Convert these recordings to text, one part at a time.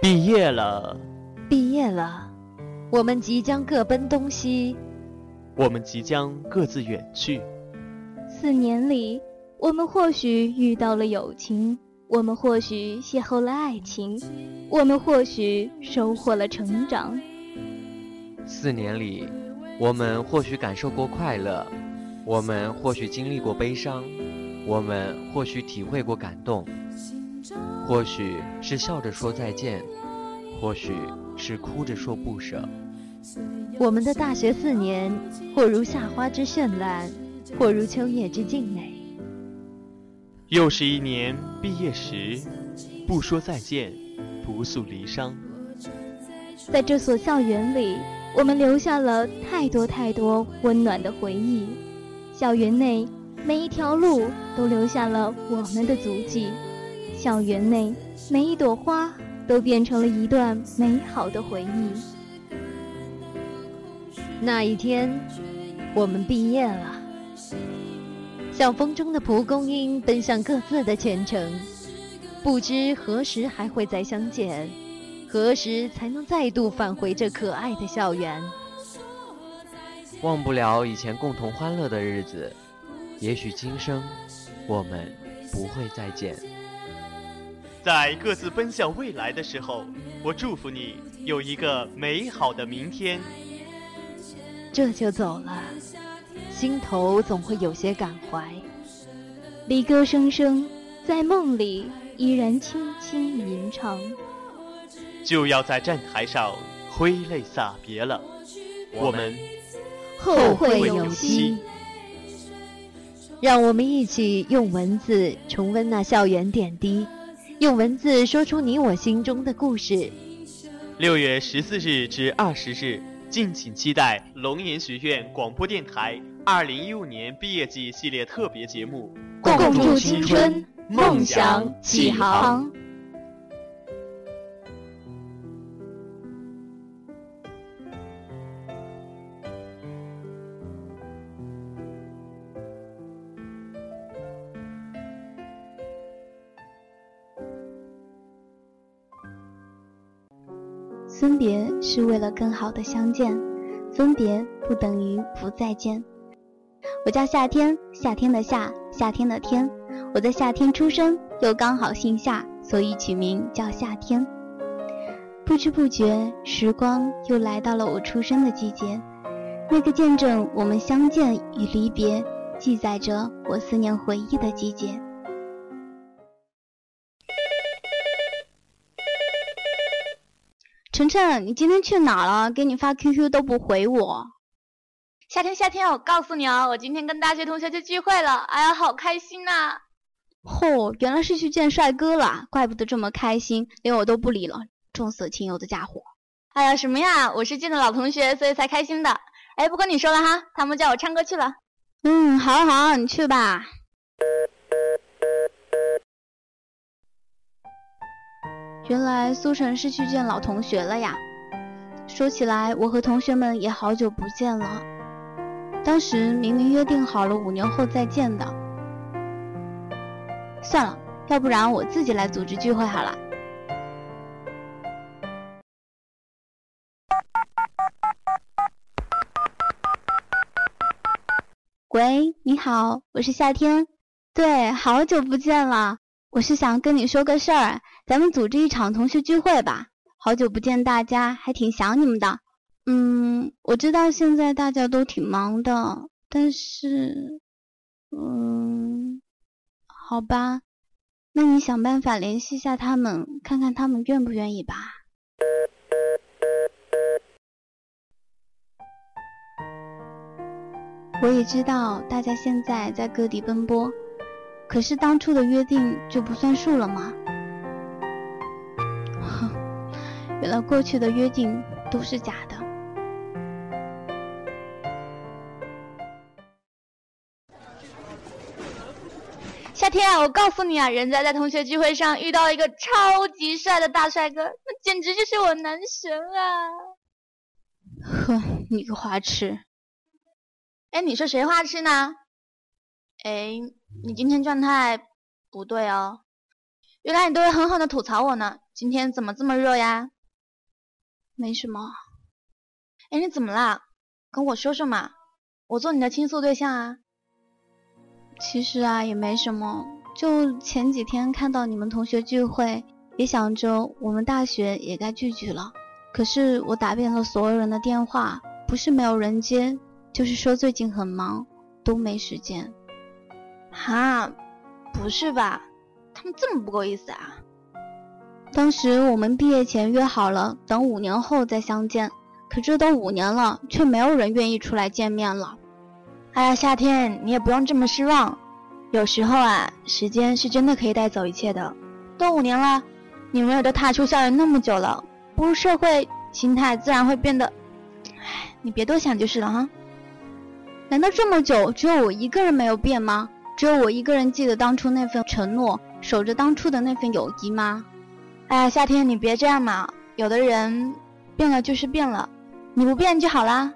毕业了，毕业了，我们即将各奔东西，我们即将各自远去。四年里，我们或许遇到了友情，我们或许邂逅了爱情，我们或许收获了成长。四年里，我们或许感受过快乐，我们或许经历过悲伤，我们或许体会过感动。或许是笑着说再见，或许是哭着说不舍。我们的大学四年，或如夏花之绚烂，或如秋叶之静美。又是一年毕业时，不说再见，不诉离殇。在这所校园里，我们留下了太多太多温暖的回忆。校园内每一条路都留下了我们的足迹。校园内每一朵花都变成了一段美好的回忆。那一天，我们毕业了，像风中的蒲公英奔向各自的前程，不知何时还会再相见，何时才能再度返回这可爱的校园？忘不了以前共同欢乐的日子，也许今生我们不会再见。在各自奔向未来的时候，我祝福你有一个美好的明天。这就走了，心头总会有些感怀。离歌声声，在梦里依然轻轻吟唱。就要在站台上挥泪洒别了，我们后会有期。让我们一起用文字重温那校园点滴。用文字说出你我心中的故事。六月十四日至二十日，敬请期待龙岩学院广播电台二零一五年毕业季系列特别节目，共筑青春，梦想起航。分别是为了更好的相见，分别不等于不再见。我叫夏天，夏天的夏，夏天的天。我在夏天出生，又刚好姓夏，所以取名叫夏天。不知不觉，时光又来到了我出生的季节，那个见证我们相见与离别，记载着我思念回忆的季节。晨晨，你今天去哪了？给你发 QQ 都不回我。夏天，夏天，我告诉你哦，我今天跟大学同学去聚会了，哎呀，好开心呐！嚯，原来是去见帅哥了，怪不得这么开心，连我都不理了，重色轻友的家伙。哎呀，什么呀，我是见的老同学，所以才开心的。哎，不跟你说了哈，他们叫我唱歌去了。嗯，好好，你去吧。原来苏晨是去见老同学了呀。说起来，我和同学们也好久不见了。当时明明约定好了五年后再见的。算了，要不然我自己来组织聚会好了。喂，你好，我是夏天。对，好久不见了。我是想跟你说个事儿，咱们组织一场同学聚会吧。好久不见，大家还挺想你们的。嗯，我知道现在大家都挺忙的，但是，嗯，好吧，那你想办法联系一下他们，看看他们愿不愿意吧。我也知道大家现在在各地奔波。可是当初的约定就不算数了吗？原来过去的约定都是假的。夏天啊，我告诉你啊，人家在同学聚会上遇到一个超级帅的大帅哥，那简直就是我男神啊！呵，你个花痴！哎，你说谁花痴呢？哎。你今天状态不对哦，原来你都会狠狠的吐槽我呢。今天怎么这么热呀？没什么。哎，你怎么啦？跟我说说嘛，我做你的倾诉对象啊。其实啊，也没什么。就前几天看到你们同学聚会，也想着我们大学也该聚聚了。可是我打遍了所有人的电话，不是没有人接，就是说最近很忙，都没时间。哈，不是吧？他们这么不够意思啊？当时我们毕业前约好了，等五年后再相见。可这都五年了，却没有人愿意出来见面了。哎呀，夏天，你也不用这么失望。有时候啊，时间是真的可以带走一切的。都五年了，你们也都踏出校园那么久了，步入社会，心态自然会变得……哎，你别多想就是了哈。难道这么久只有我一个人没有变吗？只有我一个人记得当初那份承诺，守着当初的那份友谊吗？哎呀，夏天，你别这样嘛。有的人变了就是变了，你不变就好啦。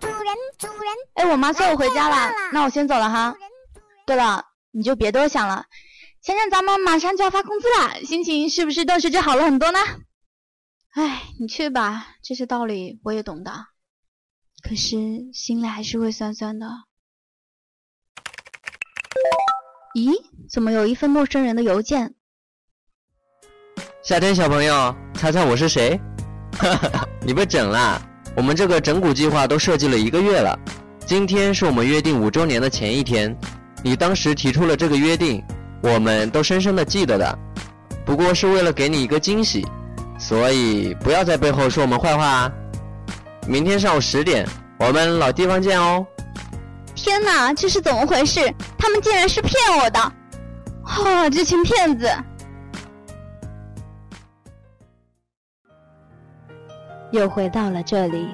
主人，主人。哎，我妈送我回家了，那我先走了哈。对了，你就别多想了，想想咱们马上就要发工资了，心情是不是顿时就好了很多呢？哎，你去吧，这些道理我也懂的，可是心里还是会酸酸的。咦，怎么有一份陌生人的邮件？夏天小朋友，猜猜我是谁？哈哈，你被整啦！我们这个整蛊计划都设计了一个月了，今天是我们约定五周年的前一天。你当时提出了这个约定，我们都深深的记得的。不过是为了给你一个惊喜，所以不要在背后说我们坏话啊！明天上午十点，我们老地方见哦。天哪，这是怎么回事？他们竟然是骗我的！啊，这群骗子！又回到了这里，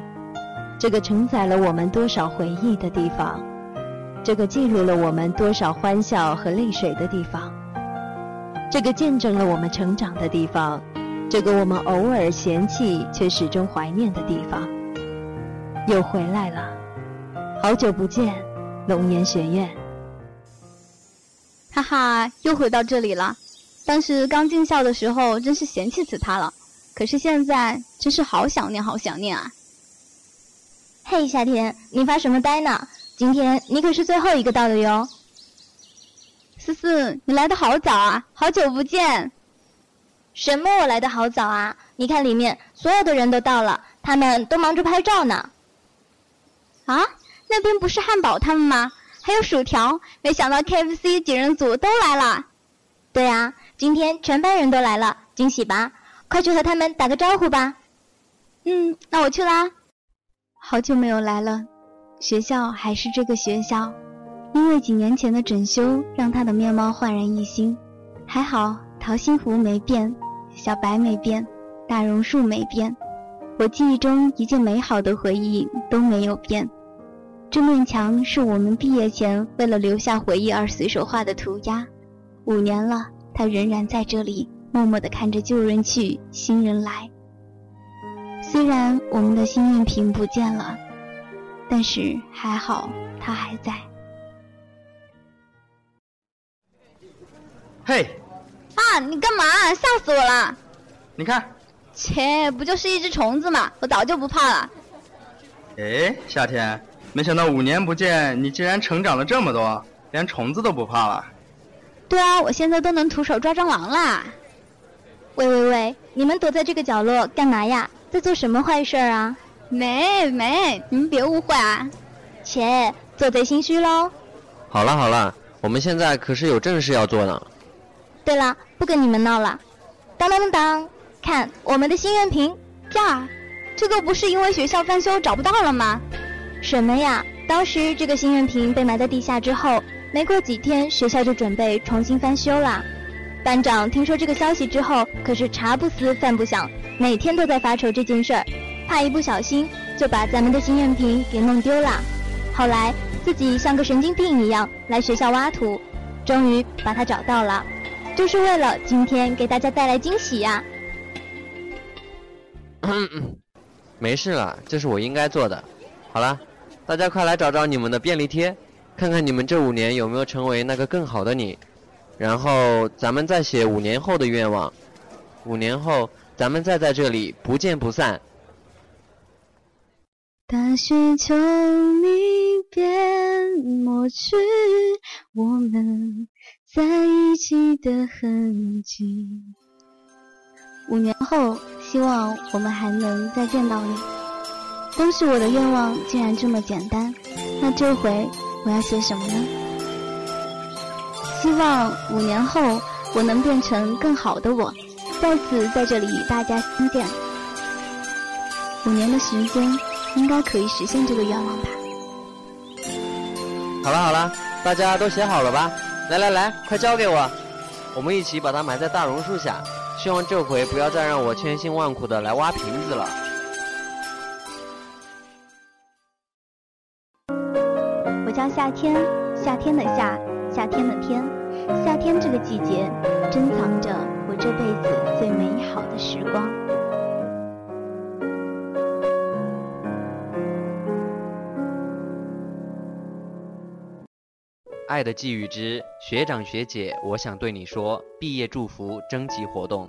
这个承载了我们多少回忆的地方。这个记录了我们多少欢笑和泪水的地方，这个见证了我们成长的地方，这个我们偶尔嫌弃却始终怀念的地方，又回来了。好久不见，龙岩学院。哈哈，又回到这里了。当时刚进校的时候，真是嫌弃死他了。可是现在，真是好想念，好想念啊！嘿，夏天，你发什么呆呢？今天你可是最后一个到的哟，思思，你来的好早啊，好久不见。什么？我来的好早啊？你看里面所有的人都到了，他们都忙着拍照呢。啊，那边不是汉堡他们吗？还有薯条，没想到 KFC 几人组都来了。对啊，今天全班人都来了，惊喜吧？快去和他们打个招呼吧。嗯，那我去啦。好久没有来了。学校还是这个学校，因为几年前的整修，让他的面貌焕然一新。还好桃心湖没变，小白没变，大榕树没变，我记忆中一件美好的回忆都没有变。这面墙是我们毕业前为了留下回忆而随手画的涂鸦，五年了，它仍然在这里，默默地看着旧人去，新人来。虽然我们的心愿瓶不见了。但是还好，它还在。嘿，啊，你干嘛？吓死我了！你看，切，不就是一只虫子吗？我早就不怕了。哎，夏天，没想到五年不见，你竟然成长了这么多，连虫子都不怕了。对啊，我现在都能徒手抓蟑螂啦。喂喂喂，你们躲在这个角落干嘛呀？在做什么坏事儿啊？没没，你们别误会啊！切，做贼心虚喽。好了好了，我们现在可是有正事要做呢。对了，不跟你们闹了。当当当，看我们的心愿瓶呀！这个不是因为学校翻修找不到了吗？什么呀？当时这个心愿瓶被埋在地下之后，没过几天学校就准备重新翻修了。班长听说这个消息之后，可是茶不思饭不想，每天都在发愁这件事儿。怕一不小心就把咱们的心愿瓶给弄丢了，后来自己像个神经病一样来学校挖土，终于把它找到了，就是为了今天给大家带来惊喜呀。没事了，这是我应该做的。好了，大家快来找找你们的便利贴，看看你们这五年有没有成为那个更好的你。然后咱们再写五年后的愿望，五年后咱们再在这里不见不散。大雪求你别抹去我们在一起的痕迹。五年后，希望我们还能再见到你。当时我的愿望竟然这么简单，那这回我要写什么呢？希望五年后我能变成更好的我，再次在这里与大家相见。五年的时间，应该可以实现这个愿望吧。好了好了，大家都写好了吧？来来来，快交给我，我们一起把它埋在大榕树下。希望这回不要再让我千辛万苦的来挖瓶子了。我叫夏天，夏天的夏，夏天的天，夏天这个季节珍藏着我这辈子最美好的时光。爱的寄语之学长学姐，我想对你说，毕业祝福征集活动。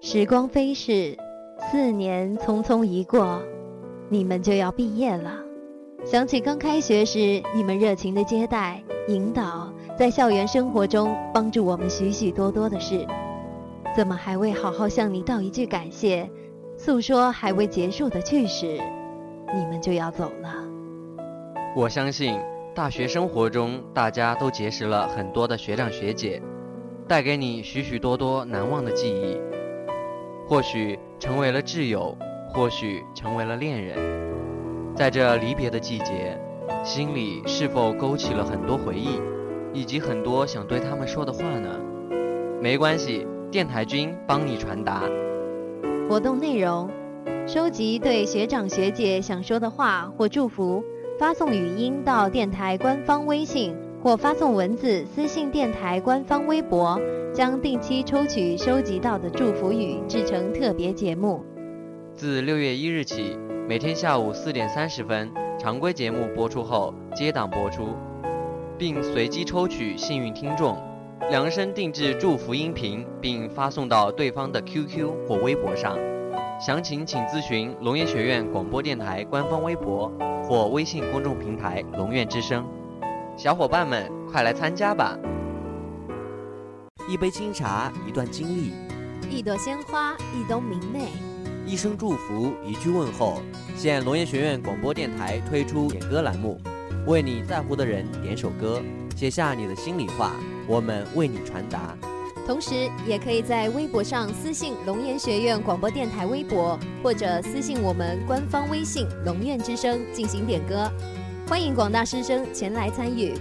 时光飞逝，四年匆匆一过，你们就要毕业了。想起刚开学时你们热情的接待、引导，在校园生活中帮助我们许许多多的事，怎么还未好好向你道一句感谢，诉说还未结束的趣事，你们就要走了？我相信。大学生活中，大家都结识了很多的学长学姐，带给你许许多多难忘的记忆。或许成为了挚友，或许成为了恋人。在这离别的季节，心里是否勾起了很多回忆，以及很多想对他们说的话呢？没关系，电台君帮你传达。活动内容：收集对学长学姐想说的话或祝福。发送语音到电台官方微信，或发送文字私信电台官方微博，将定期抽取收集到的祝福语制成特别节目。自六月一日起，每天下午四点三十分，常规节目播出后接档播出，并随机抽取幸运听众，量身定制祝福音频，并发送到对方的 QQ 或微博上。详情请咨询龙岩学院广播电台官方微博。或微信公众平台“龙院之声”，小伙伴们快来参加吧！一杯清茶，一段经历；一朵鲜花，一冬明媚；一声祝福，一句问候。现龙岩学院广播电台推出点歌栏目，为你在乎的人点首歌，写下你的心里话，我们为你传达。同时，也可以在微博上私信龙岩学院广播电台微博，或者私信我们官方微信“龙院之声”进行点歌。欢迎广大师生前来参与。